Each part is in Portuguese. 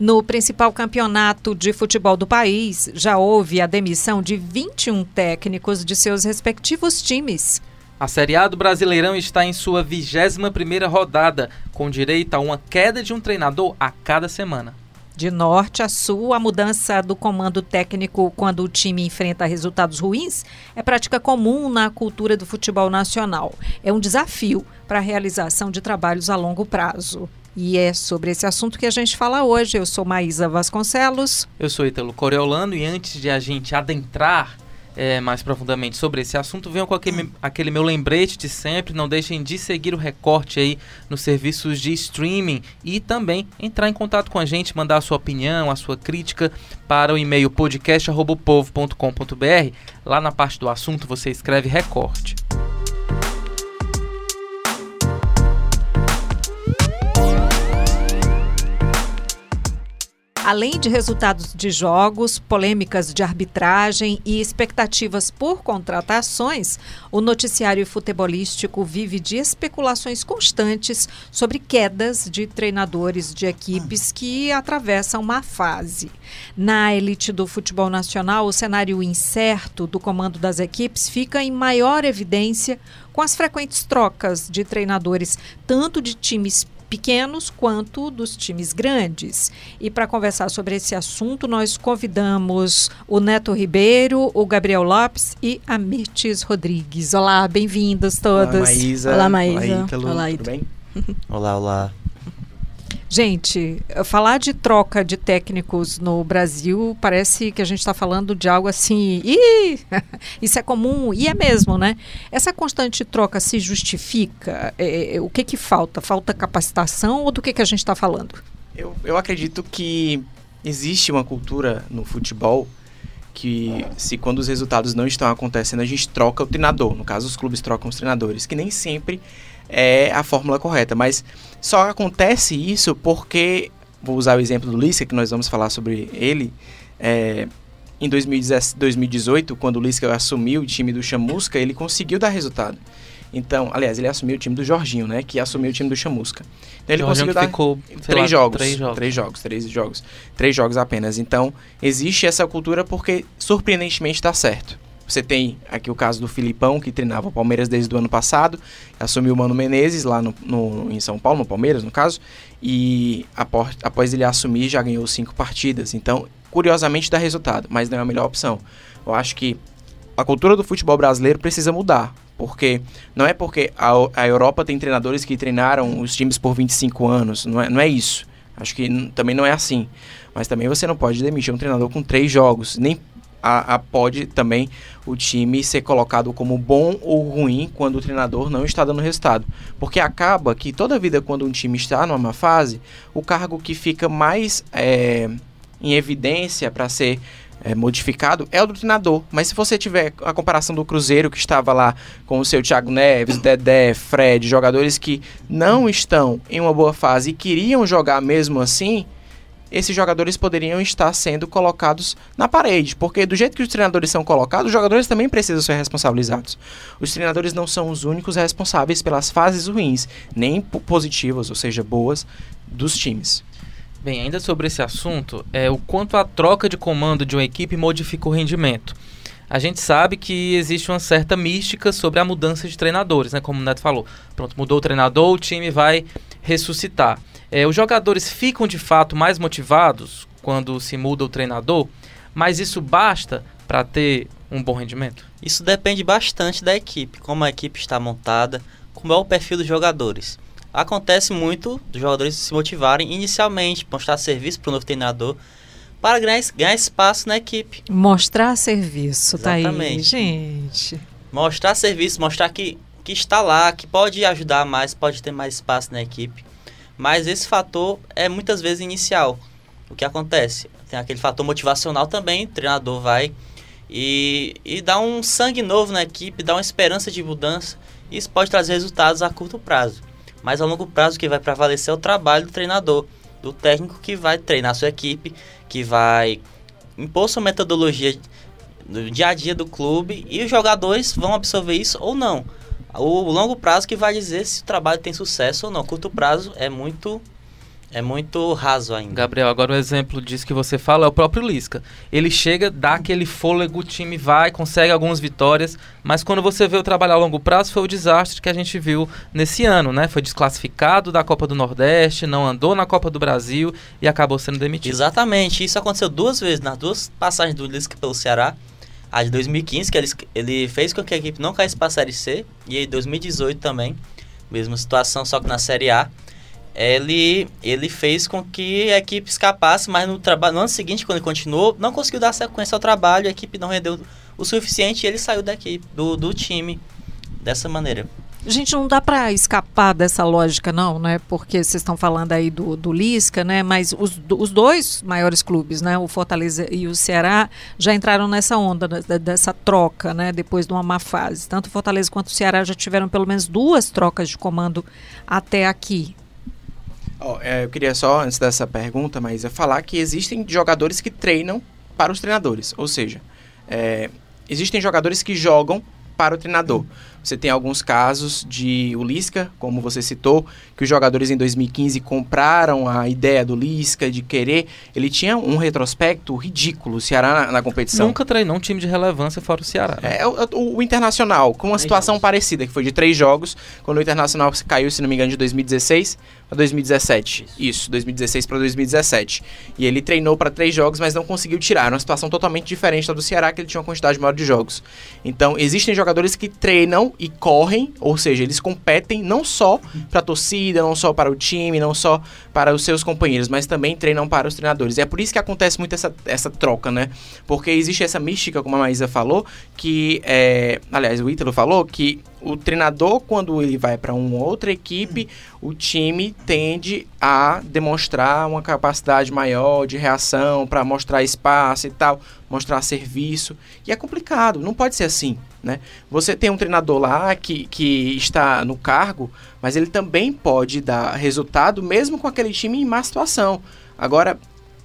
No principal campeonato de futebol do país, já houve a demissão de 21 técnicos de seus respectivos times. A Série A do Brasileirão está em sua 21ª rodada, com direito a uma queda de um treinador a cada semana. De norte a sul, a mudança do comando técnico quando o time enfrenta resultados ruins é prática comum na cultura do futebol nacional. É um desafio para a realização de trabalhos a longo prazo. E é sobre esse assunto que a gente fala hoje. Eu sou Maísa Vasconcelos. Eu sou Ítalo Coriolano e antes de a gente adentrar é, mais profundamente sobre esse assunto, venham com aquele, aquele, meu lembrete de sempre. Não deixem de seguir o recorte aí nos serviços de streaming e também entrar em contato com a gente, mandar a sua opinião, a sua crítica para o e-mail podcast.povo.com.br. Lá na parte do assunto você escreve recorte. Além de resultados de jogos, polêmicas de arbitragem e expectativas por contratações, o noticiário futebolístico vive de especulações constantes sobre quedas de treinadores de equipes que atravessam uma fase. Na elite do futebol nacional, o cenário incerto do comando das equipes fica em maior evidência com as frequentes trocas de treinadores, tanto de times pequenos quanto dos times grandes. E para conversar sobre esse assunto, nós convidamos o Neto Ribeiro, o Gabriel Lopes e a Mirtes Rodrigues. Olá, bem-vindos todos. Olá, Maísa. Olá, Maísa. Olá, Ítalo. Olá, Tudo bem? olá, olá. Gente, falar de troca de técnicos no Brasil parece que a gente está falando de algo assim. Ih, isso é comum e é mesmo, né? Essa constante troca se justifica? É, é, o que que falta? Falta capacitação ou do que que a gente está falando? Eu, eu acredito que existe uma cultura no futebol que se quando os resultados não estão acontecendo a gente troca o treinador. No caso, os clubes trocam os treinadores, que nem sempre é a fórmula correta. Mas só acontece isso porque, vou usar o exemplo do Lisca, que nós vamos falar sobre ele. É, em 2018, quando o Lisca assumiu o time do Chamusca, ele conseguiu dar resultado. Então, aliás, ele assumiu o time do Jorginho, né? Que assumiu o time do Chamusca. Então ele Jorginho conseguiu dar ficou, três, lá, jogos, três jogos. Três jogos, três jogos. Três jogos apenas. Então, existe essa cultura porque surpreendentemente dá certo. Você tem aqui o caso do Filipão, que treinava o Palmeiras desde o ano passado, assumiu o Mano Menezes lá no, no, em São Paulo, no Palmeiras, no caso, e após, após ele assumir já ganhou cinco partidas. Então, curiosamente, dá resultado, mas não é a melhor opção. Eu acho que a cultura do futebol brasileiro precisa mudar, porque não é porque a, a Europa tem treinadores que treinaram os times por 25 anos, não é, não é isso. Acho que também não é assim. Mas também você não pode demitir um treinador com três jogos, nem a, a, pode também o time ser colocado como bom ou ruim quando o treinador não está dando resultado. Porque acaba que toda vida quando um time está numa fase, o cargo que fica mais é, em evidência para ser é, modificado é o do treinador. Mas se você tiver a comparação do Cruzeiro que estava lá com o seu Thiago Neves, Dedé, Fred, jogadores que não estão em uma boa fase e queriam jogar mesmo assim, esses jogadores poderiam estar sendo colocados na parede, porque do jeito que os treinadores são colocados, os jogadores também precisam ser responsabilizados. Os treinadores não são os únicos responsáveis pelas fases ruins, nem positivas, ou seja, boas, dos times. Bem, ainda sobre esse assunto, é o quanto a troca de comando de uma equipe modifica o rendimento. A gente sabe que existe uma certa mística sobre a mudança de treinadores, né? Como o Neto falou. Pronto, mudou o treinador, o time vai ressuscitar. É, os jogadores ficam de fato mais motivados quando se muda o treinador, mas isso basta para ter um bom rendimento? Isso depende bastante da equipe, como a equipe está montada, como é o perfil dos jogadores. Acontece muito dos jogadores se motivarem inicialmente, mostrar serviço para o novo treinador, para ganhar, ganhar espaço na equipe. Mostrar serviço, Exatamente. tá aí, gente. Mostrar serviço, mostrar que, que está lá, que pode ajudar mais, pode ter mais espaço na equipe. Mas esse fator é muitas vezes inicial. O que acontece? Tem aquele fator motivacional também, o treinador vai e, e dá um sangue novo na equipe, dá uma esperança de mudança. Isso pode trazer resultados a curto prazo. Mas a longo prazo o que vai prevalecer é o trabalho do treinador, do técnico que vai treinar sua equipe, que vai impor sua metodologia do dia a dia do clube e os jogadores vão absorver isso ou não o longo prazo que vai dizer se o trabalho tem sucesso ou não. Curto prazo é muito É muito raso ainda. Gabriel, agora um exemplo disso que você fala é o próprio Lisca. Ele chega, dá aquele fôlego, o time vai, consegue algumas vitórias, mas quando você vê o trabalho a longo prazo, foi o desastre que a gente viu nesse ano, né? Foi desclassificado da Copa do Nordeste, não andou na Copa do Brasil e acabou sendo demitido. Exatamente, isso aconteceu duas vezes, nas duas passagens do Lisca pelo Ceará. A de 2015, que ele, ele fez com que a equipe não caísse para a Série C, e em 2018 também, mesma situação, só que na Série A ele, ele fez com que a equipe escapasse, mas no, no ano seguinte, quando ele continuou, não conseguiu dar sequência ao trabalho, a equipe não rendeu o suficiente e ele saiu da equipe, do, do time dessa maneira. Gente, não dá para escapar dessa lógica, não, né? Porque vocês estão falando aí do, do Lisca, né? Mas os, os dois maiores clubes, né? O Fortaleza e o Ceará, já entraram nessa onda dessa troca, né? Depois de uma má fase. Tanto o Fortaleza quanto o Ceará já tiveram pelo menos duas trocas de comando até aqui. Oh, é, eu queria só, antes dessa pergunta, mas é falar que existem jogadores que treinam para os treinadores. Ou seja, é, existem jogadores que jogam para o treinador. Você tem alguns casos de o Lisca, como você citou, que os jogadores em 2015 compraram a ideia do Lisca de querer. Ele tinha um retrospecto ridículo, o Ceará na, na competição. Nunca treinou um time de relevância fora o Ceará. Né? É, o, o, o, Internacional, com uma situação jogos. parecida, que foi de três jogos, quando o Internacional caiu, se não me engano, de 2016 para 2017. Isso, Isso 2016 para 2017. E ele treinou para três jogos, mas não conseguiu tirar. Era uma situação totalmente diferente da do Ceará, que ele tinha uma quantidade maior de jogos. Então, existem jogadores que treinam e correm, ou seja, eles competem não só para a torcida, não só para o time, não só para os seus companheiros, mas também treinam para os treinadores. E é por isso que acontece muito essa, essa troca, né? Porque existe essa mística, como a Maísa falou, que, é, aliás, o Ítalo falou, que o treinador, quando ele vai para uma outra equipe, o time tende a demonstrar uma capacidade maior de reação para mostrar espaço e tal, mostrar serviço. E é complicado, não pode ser assim. Né? Você tem um treinador lá que, que está no cargo, mas ele também pode dar resultado mesmo com aquele time em má situação. Agora,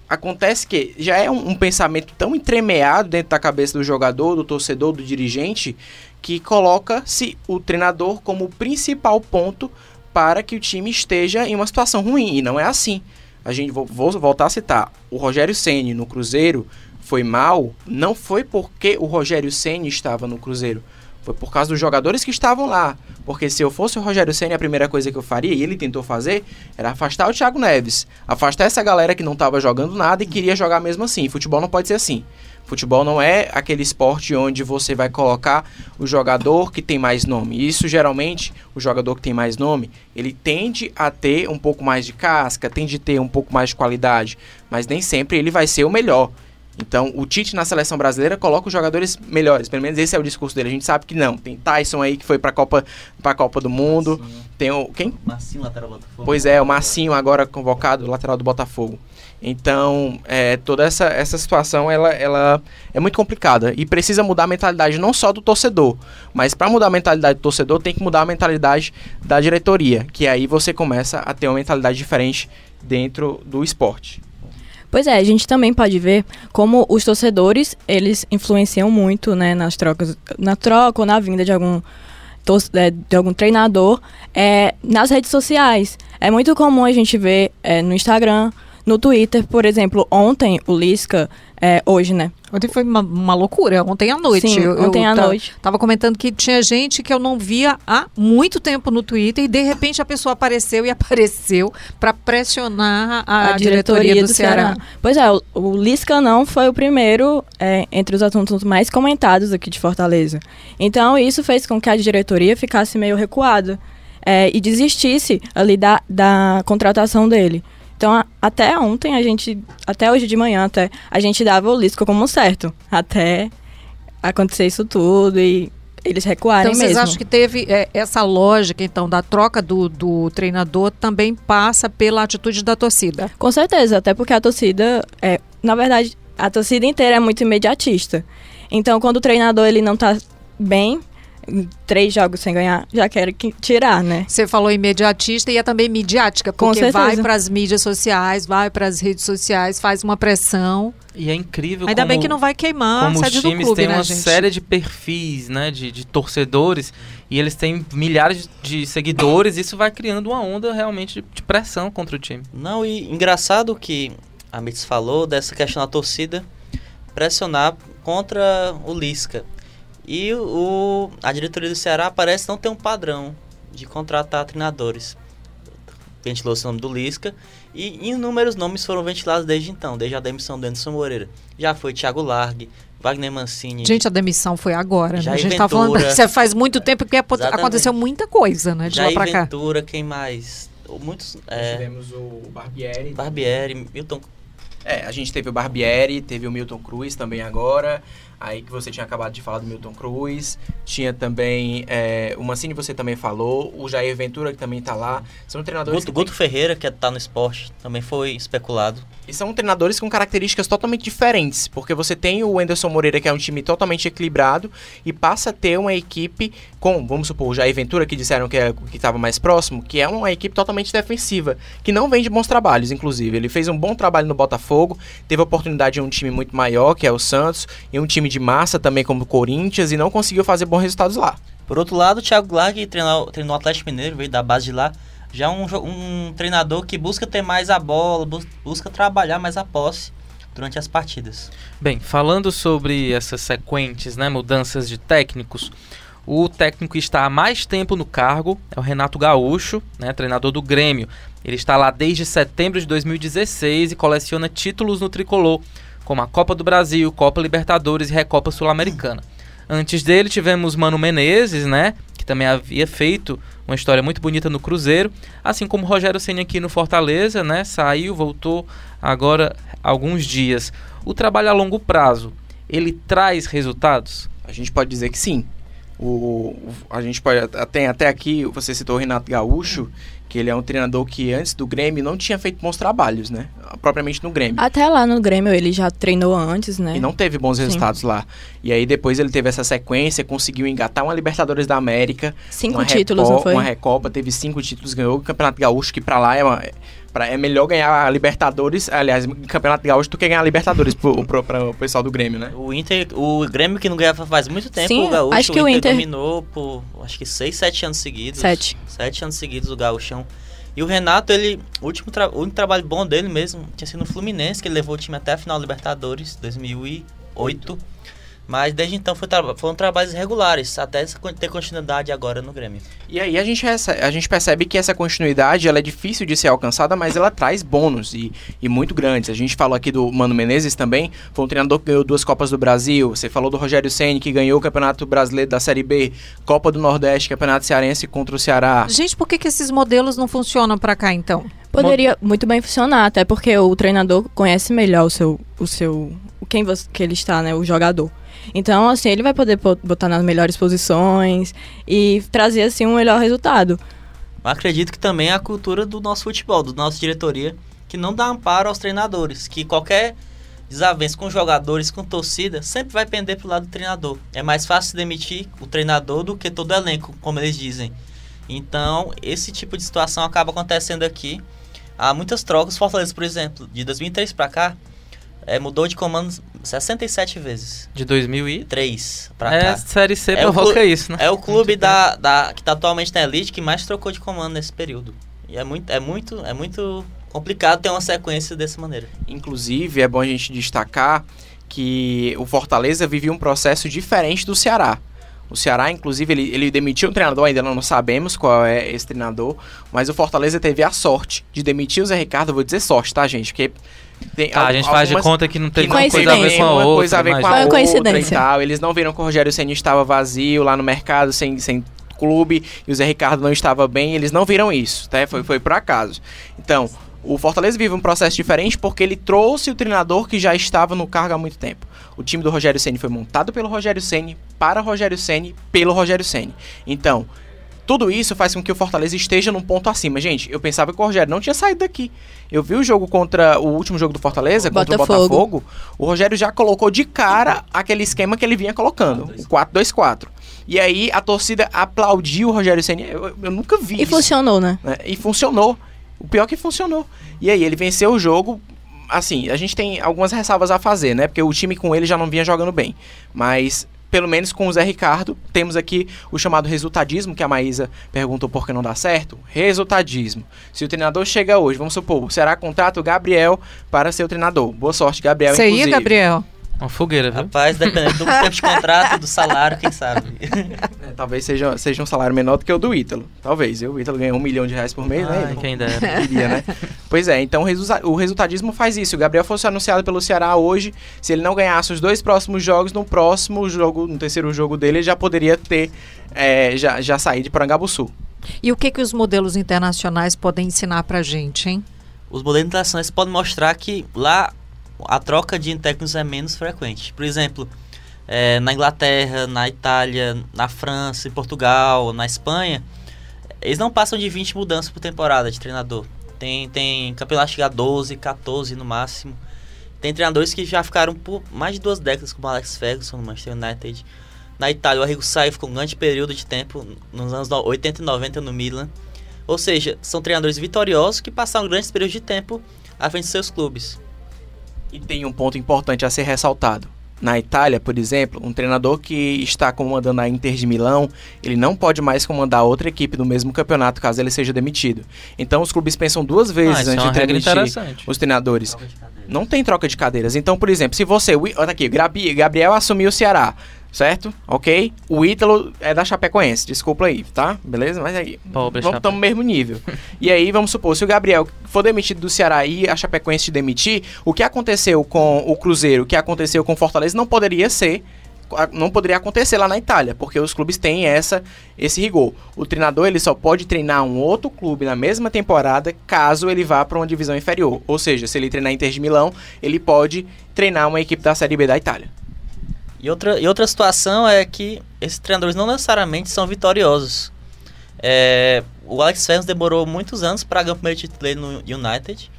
acontece que já é um, um pensamento tão entremeado dentro da cabeça do jogador, do torcedor, do dirigente, que coloca-se o treinador como o principal ponto para que o time esteja em uma situação ruim. E não é assim. A gente vou, vou voltar a citar. O Rogério Ceni no Cruzeiro foi mal, não foi porque o Rogério Ceni estava no Cruzeiro. Foi por causa dos jogadores que estavam lá. Porque se eu fosse o Rogério Senna, a primeira coisa que eu faria, e ele tentou fazer, era afastar o Thiago Neves. Afastar essa galera que não estava jogando nada e queria jogar mesmo assim. Futebol não pode ser assim. Futebol não é aquele esporte onde você vai colocar o jogador que tem mais nome. Isso geralmente, o jogador que tem mais nome, ele tende a ter um pouco mais de casca, tende a ter um pouco mais de qualidade, mas nem sempre ele vai ser o melhor. Então, o Tite na seleção brasileira coloca os jogadores melhores. Pelo menos esse é o discurso dele. A gente sabe que não. Tem Tyson aí que foi para a Copa, pra Copa do Mundo. Marcinho. Tem o quem? Marcinho, lateral do Botafogo. Pois é, o Marcinho agora convocado, lateral do Botafogo. Então, é, toda essa, essa situação ela, ela é muito complicada e precisa mudar a mentalidade não só do torcedor, mas para mudar a mentalidade do torcedor tem que mudar a mentalidade da diretoria, que aí você começa a ter uma mentalidade diferente dentro do esporte. Pois é, a gente também pode ver como os torcedores, eles influenciam muito, né, nas trocas, na troca ou na vinda de algum é, de algum treinador é, nas redes sociais. É muito comum a gente ver é, no Instagram, no Twitter, por exemplo, ontem o Lisca, é, hoje, né? Ontem foi uma, uma, loucura, ontem à noite. Sim, eu, ontem eu à noite. Tava comentando que tinha gente que eu não via há muito tempo no Twitter e de repente a pessoa apareceu e apareceu para pressionar a, a diretoria, diretoria, do, do Ceará. Ceará. Pois é, o, o Lisca não foi o primeiro é, entre os assuntos mais comentados aqui de Fortaleza. Então isso fez com que a diretoria ficasse meio recuada é, e desistisse ali da, da contratação dele. Então, a, até ontem, a gente, até hoje de manhã, até, a gente dava o Lisco como certo. Até acontecer isso tudo e eles recuarem então, mesmo. Então, vocês acham que teve é, essa lógica, então, da troca do, do treinador também passa pela atitude da torcida? Com certeza, até porque a torcida, é, na verdade, a torcida inteira é muito imediatista. Então, quando o treinador ele não está bem, três jogos sem ganhar, já quero que- tirar, né? Você falou imediatista e é também midiática, porque vai para as mídias sociais, vai para as redes sociais, faz uma pressão. E é incrível Ainda como, bem que não vai queimar a como os do times clube, têm né, uma gente? série de perfis, né, de, de torcedores, e eles têm milhares de seguidores, isso vai criando uma onda realmente de, de pressão contra o time. Não, e engraçado que a Mitz falou dessa questão da torcida pressionar contra o Lisca. E o, a diretoria do Ceará parece não ter um padrão de contratar treinadores. Ventilou-se o nome do Lisca e inúmeros nomes foram ventilados desde então, desde a demissão do Anderson Moreira. Já foi Thiago Largue, Wagner Mancini. Gente, a demissão foi agora, né? A gente tá falando isso faz muito tempo que aconteceu muita coisa, né, de lá Jair pra cá. Ventura, quem mais? Muitos. Nós É, tivemos o Barbieri. Barbieri, Milton É, a gente teve o Barbieri, teve o Milton Cruz também agora. Aí que você tinha acabado de falar do Milton Cruz. Tinha também é, o Mancini, você também falou. O Jair Ventura, que também tá lá. São treinadores Guto, que Guto Ferreira, que tá no esporte, também foi especulado. E são treinadores com características totalmente diferentes, porque você tem o Anderson Moreira, que é um time totalmente equilibrado, e passa a ter uma equipe com, vamos supor, o Jair Ventura, que disseram que é- que estava mais próximo, que é uma equipe totalmente defensiva, que não vem de bons trabalhos, inclusive. Ele fez um bom trabalho no Botafogo, teve a oportunidade em um time muito maior, que é o Santos, e um time de massa também como o Corinthians, e não conseguiu fazer bons resultados lá. Por outro lado, o Thiago Largue treinou, treinou o Atlético Mineiro, veio da base de lá. Já um, jo- um treinador que busca ter mais a bola, bus- busca trabalhar mais a posse durante as partidas. Bem, falando sobre essas sequentes, né, mudanças de técnicos, o técnico que está há mais tempo no cargo é o Renato Gaúcho, né, treinador do Grêmio. Ele está lá desde setembro de 2016 e coleciona títulos no tricolor, como a Copa do Brasil, Copa Libertadores e Recopa Sul-Americana. Antes dele tivemos Mano Menezes, né, que também havia feito uma história muito bonita no Cruzeiro, assim como Rogério Ceni aqui no Fortaleza, né, saiu, voltou agora alguns dias. O trabalho a longo prazo, ele traz resultados? A gente pode dizer que sim. O, a gente pode tem até aqui, você citou o Renato Gaúcho, que ele é um treinador que antes do Grêmio não tinha feito bons trabalhos, né? Propriamente no Grêmio. Até lá no Grêmio ele já treinou antes, né? E não teve bons Sim. resultados lá. E aí depois ele teve essa sequência, conseguiu engatar uma Libertadores da América, Cinco títulos, Reco- não foi? Uma Recopa, teve cinco títulos, ganhou o Campeonato Gaúcho, que pra lá é uma, pra- é melhor ganhar a Libertadores, aliás, o Campeonato Gaúcho do que ganhar a Libertadores pro, pro, pro- o pessoal do Grêmio, né? O Inter, o Grêmio que não ganhava faz muito tempo, Sim, o Gaúcho, acho que o Inter- dominou por acho que 6, 7 anos seguidos. Sete. Sete anos seguidos o Gaúchão. E o Renato, ele, o último tra- o único trabalho bom dele mesmo tinha sido no Fluminense, que ele levou o time até a final da Libertadores, 2008. Mas desde então foi tra- foram trabalhos regulares, até ter continuidade agora no Grêmio. E aí a gente, a gente percebe que essa continuidade ela é difícil de ser alcançada, mas ela traz bônus e, e muito grandes. A gente falou aqui do Mano Menezes também, foi um treinador que ganhou duas Copas do Brasil. Você falou do Rogério Ceni que ganhou o Campeonato Brasileiro da Série B, Copa do Nordeste, Campeonato Cearense contra o Ceará. Gente, por que, que esses modelos não funcionam pra cá, então? Poderia muito bem funcionar, até porque o treinador conhece melhor o seu, o seu, quem você, que ele está, né, o jogador. Então, assim, ele vai poder po- botar nas melhores posições e trazer assim um melhor resultado. Acredito que também é a cultura do nosso futebol, da nossa diretoria, que não dá amparo aos treinadores, que qualquer desavença com jogadores, com torcida, sempre vai pender pro lado do treinador. É mais fácil demitir o treinador do que todo elenco, como eles dizem. Então, esse tipo de situação acaba acontecendo aqui. Há muitas trocas. Fortaleza, por exemplo, de 2003 para cá, eh, mudou de comando 67 vezes. De 2000 e... 3 para É, cá. Série C É o provoca clu- isso, né? É o clube da, da, que está atualmente na elite que mais trocou de comando nesse período. E é muito, é muito, é muito complicado ter uma sequência dessa maneira. Inclusive, é bom a gente destacar que o Fortaleza vivia um processo diferente do Ceará. O Ceará, inclusive, ele, ele demitiu um treinador, ainda não sabemos qual é esse treinador, mas o Fortaleza teve a sorte de demitir o Zé Ricardo, eu vou dizer sorte, tá, gente? Porque tem Tá, al- a gente faz de conta que não teve que coisa a ver coincidência. com a outra. coisa a ver com a. Foi e coincidência. tal. Eles não viram que o Rogério Ceni estava vazio lá no mercado, sem, sem clube, e o Zé Ricardo não estava bem, eles não viram isso, tá? Foi, foi por acaso. Então, o Fortaleza vive um processo diferente porque ele trouxe o treinador que já estava no cargo há muito tempo. O time do Rogério Ceni foi montado pelo Rogério Ceni, para Rogério Ceni, pelo Rogério Ceni. Então, tudo isso faz com que o Fortaleza esteja num ponto acima. Gente, eu pensava que o Rogério não tinha saído daqui. Eu vi o jogo contra o último jogo do Fortaleza, contra o Botafogo. O Rogério já colocou de cara aquele esquema que ele vinha colocando, o 4-2-4. E aí a torcida aplaudiu o Rogério Senna. Eu, eu nunca vi E isso. funcionou, né? né? E funcionou. O pior é que funcionou. E aí ele venceu o jogo. Assim, a gente tem algumas ressalvas a fazer, né? Porque o time com ele já não vinha jogando bem. Mas, pelo menos com o Zé Ricardo, temos aqui o chamado resultadismo, que a Maísa perguntou por que não dá certo. Resultadismo. Se o treinador chega hoje, vamos supor, será contrato Gabriel para ser o treinador. Boa sorte, Gabriel, Você ia, inclusive. Gabriel? Uma fogueira, viu? Rapaz, dependendo do tempo de contrato, do salário, quem sabe. É, talvez seja, seja um salário menor do que o do Ítalo. Talvez. Eu, o Ítalo ganha um milhão de reais por mês, né? Ai, Ele quem dera. queria, né? Pois é, então o, resulta- o resultadismo faz isso. O Gabriel fosse anunciado pelo Ceará hoje, se ele não ganhasse os dois próximos jogos, no próximo jogo, no terceiro jogo dele, ele já poderia ter, é, já, já sair de Porangabuçu. E o que, que os modelos internacionais podem ensinar pra gente, hein? Os modelos internacionais podem mostrar que lá a troca de técnicos é menos frequente. Por exemplo, eh, na Inglaterra, na Itália, na França, em Portugal, na Espanha, eles não passam de 20 mudanças por temporada de treinador. Tem, tem campeonato que chega a 12, 14 no máximo. Tem treinadores que já ficaram por mais de duas décadas, como Alex Ferguson no Manchester United. Na Itália, o Arrigo Saiu ficou um grande período de tempo, nos anos no- 80 e 90 no Milan. Ou seja, são treinadores vitoriosos que passaram grandes períodos de tempo à frente de seus clubes. E tem um ponto importante a ser ressaltado. Na Itália, por exemplo, um treinador que está comandando a Inter de Milão, ele não pode mais comandar outra equipe do mesmo campeonato caso ele seja demitido. Então os clubes pensam duas Ah, vezes é antes uma de demitir os treinadores. Não tem troca de cadeiras. Então, por exemplo, se você. Olha aqui, Gabi- Gabriel assumiu o Ceará, certo? Ok? O Ítalo é da Chapecoense, desculpa aí, tá? Beleza? Mas aí. Pobre Vamos estar no mesmo nível. e aí, vamos supor, se o Gabriel for demitido do Ceará e a Chapecoense te demitir, o que aconteceu com o Cruzeiro, o que aconteceu com o Fortaleza, não poderia ser. Não poderia acontecer lá na Itália, porque os clubes têm essa, esse rigor. O treinador ele só pode treinar um outro clube na mesma temporada caso ele vá para uma divisão inferior. Ou seja, se ele treinar Inter de Milão, ele pode treinar uma equipe da Série B da Itália. E outra, e outra situação é que esses treinadores não necessariamente são vitoriosos. É, o Alex Ferguson demorou muitos anos para ganhar o primeiro título dele no United.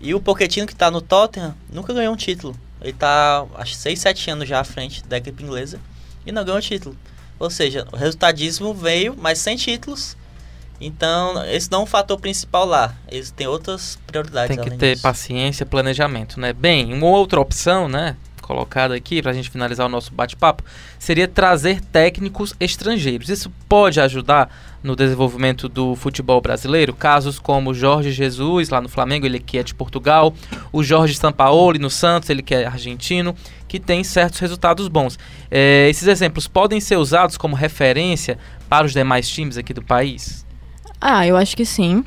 E o Pochettino, que está no Tottenham, nunca ganhou um título. Ele está, acho, 6, 7 anos já à frente da equipe inglesa e não ganhou título. Ou seja, o resultadismo veio, mas sem títulos. Então, esse não é um fator principal lá. Eles têm outras prioridades. Tem que ter disso. paciência, planejamento, né? Bem, uma outra opção, né? Colocada aqui pra gente finalizar o nosso bate-papo, seria trazer técnicos estrangeiros. Isso pode ajudar no desenvolvimento do futebol brasileiro. Casos como Jorge Jesus, lá no Flamengo, ele que é de Portugal, o Jorge Sampaoli no Santos, ele que é argentino, que tem certos resultados bons. É, esses exemplos podem ser usados como referência para os demais times aqui do país? Ah, eu acho que sim.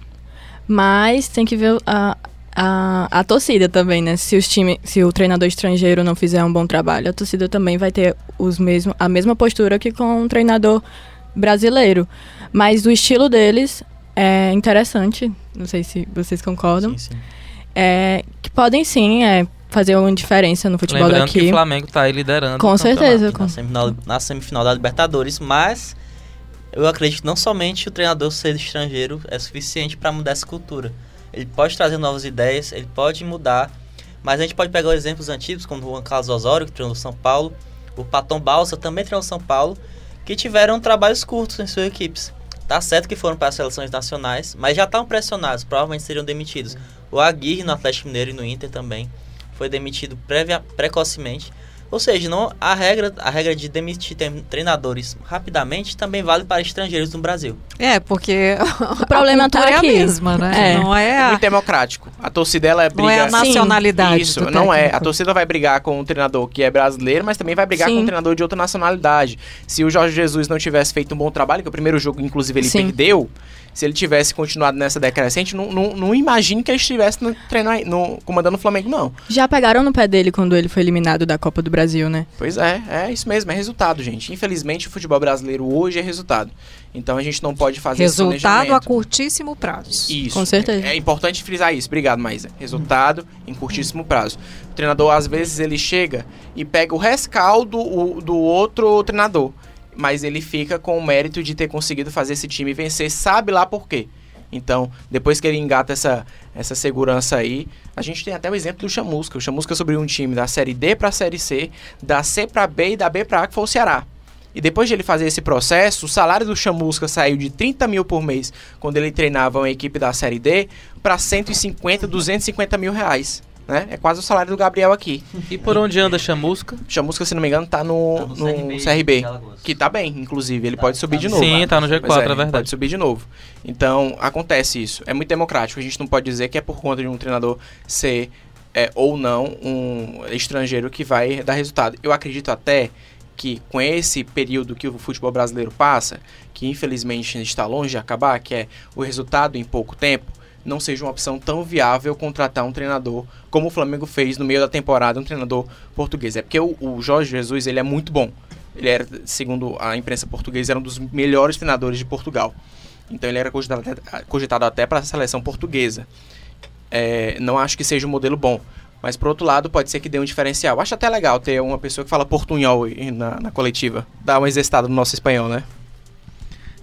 Mas tem que ver a, a, a torcida também, né? Se, os time, se o treinador estrangeiro não fizer um bom trabalho, a torcida também vai ter os mesmo, a mesma postura que com um treinador brasileiro. Mas o estilo deles é interessante. Não sei se vocês concordam. Sim, sim. É, que podem sim é, fazer uma diferença no futebol Lembrando daqui. que o Flamengo está aí liderando. Com certeza. campeonato. Com- na semifinal, na semifinal da Libertadores, mas eu acredito que não somente o treinador ser estrangeiro é suficiente para mudar essa cultura. Ele pode trazer novas ideias, ele pode mudar, mas a gente pode pegar exemplos antigos, como o Juan Carlos Osório, que treinou São Paulo, o Paton Balsa também treinou São Paulo, que tiveram trabalhos curtos em suas equipes. Tá certo que foram para as seleções nacionais, mas já estavam pressionados, provavelmente seriam demitidos. O Aguirre no Atlético Mineiro e no Inter também foi demitido previa, precocemente. Ou seja, não, a, regra, a regra de demitir treinadores rapidamente também vale para estrangeiros no Brasil. É, porque O problema tá é aqui. a mesma, né? É. Não é É a, muito democrático. A torcida ela briga. não é a Sim. nacionalidade Isso, não é. A técnico. torcida vai brigar com um treinador que é brasileiro, mas também vai brigar Sim. com um treinador de outra nacionalidade. Se o Jorge Jesus não tivesse feito um bom trabalho, que o primeiro jogo, inclusive, ele Sim. perdeu, se ele tivesse continuado nessa decrescente, não, não, não imagine que ele estivesse no, treino, no, comandando o Flamengo, não. Já pegaram no pé dele quando ele foi eliminado da Copa do Brasil, né? Pois é, é isso mesmo, é resultado, gente. Infelizmente, o futebol brasileiro hoje é resultado. Então a gente não pode fazer Resultado a curtíssimo prazo. Isso. Com certeza. É, é importante frisar isso. Obrigado, Maísa. Resultado em curtíssimo prazo. O treinador, às vezes, ele chega e pega o rescaldo o- do outro treinador. Mas ele fica com o mérito de ter conseguido fazer esse time vencer, sabe lá por quê. Então, depois que ele engata essa, essa segurança aí, a gente tem até o exemplo do Chamusca. O Chamusca subiu um time da Série D pra Série C, da C pra B e da B pra A, que foi o Ceará. E depois de ele fazer esse processo, o salário do Chamusca saiu de 30 mil por mês, quando ele treinava uma equipe da Série D, para 150, 250 mil reais. Né? É quase o salário do Gabriel aqui. E por onde anda Chamusca? Chamusca, se não me engano, tá no, Tá no, no CRB, CRB. Que tá bem, inclusive. Ele Tá- pode subir tá de no- novo. Sim, tá no G4, Pois é, é, verdade. Pode subir de novo. Então, acontece isso. É muito democrático. A gente não pode dizer que é por conta de um treinador ser é, ou não um estrangeiro que vai dar resultado. Eu acredito até que com esse período que o futebol brasileiro passa, que infelizmente está longe de acabar, que é o resultado em pouco tempo, não seja uma opção tão viável contratar um treinador como o Flamengo fez no meio da temporada, um treinador português. É porque o, o Jorge Jesus ele é muito bom. Ele era, segundo a imprensa portuguesa, era um dos melhores treinadores de Portugal. Então ele era cogitado até, até para a seleção portuguesa. É, não acho que seja um modelo bom. Mas por outro lado, pode ser que dê um diferencial. Acho até legal ter uma pessoa que fala portunhol na, na coletiva. Dá uma exercitada no nosso espanhol, né?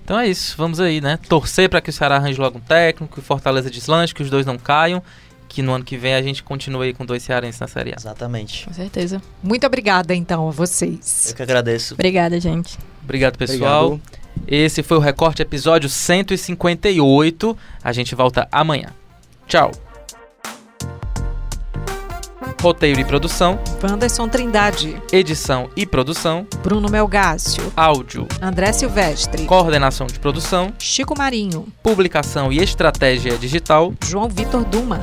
Então é isso, vamos aí, né? Torcer para que o Ceará arranje logo um técnico, que o Fortaleza deslanche, que os dois não caiam, que no ano que vem a gente continue aí com dois cearenses na Série A. Exatamente. Com certeza. Muito obrigada, então, a vocês. Eu que agradeço. Obrigada, gente. Obrigado, pessoal. Obrigado. Esse foi o Recorte episódio 158. A gente volta amanhã. Tchau. Roteiro e produção, Wanderson Trindade, edição e produção, Bruno Melgácio, áudio, André Silvestre, coordenação de produção, Chico Marinho, publicação e estratégia digital, João Vitor Duma.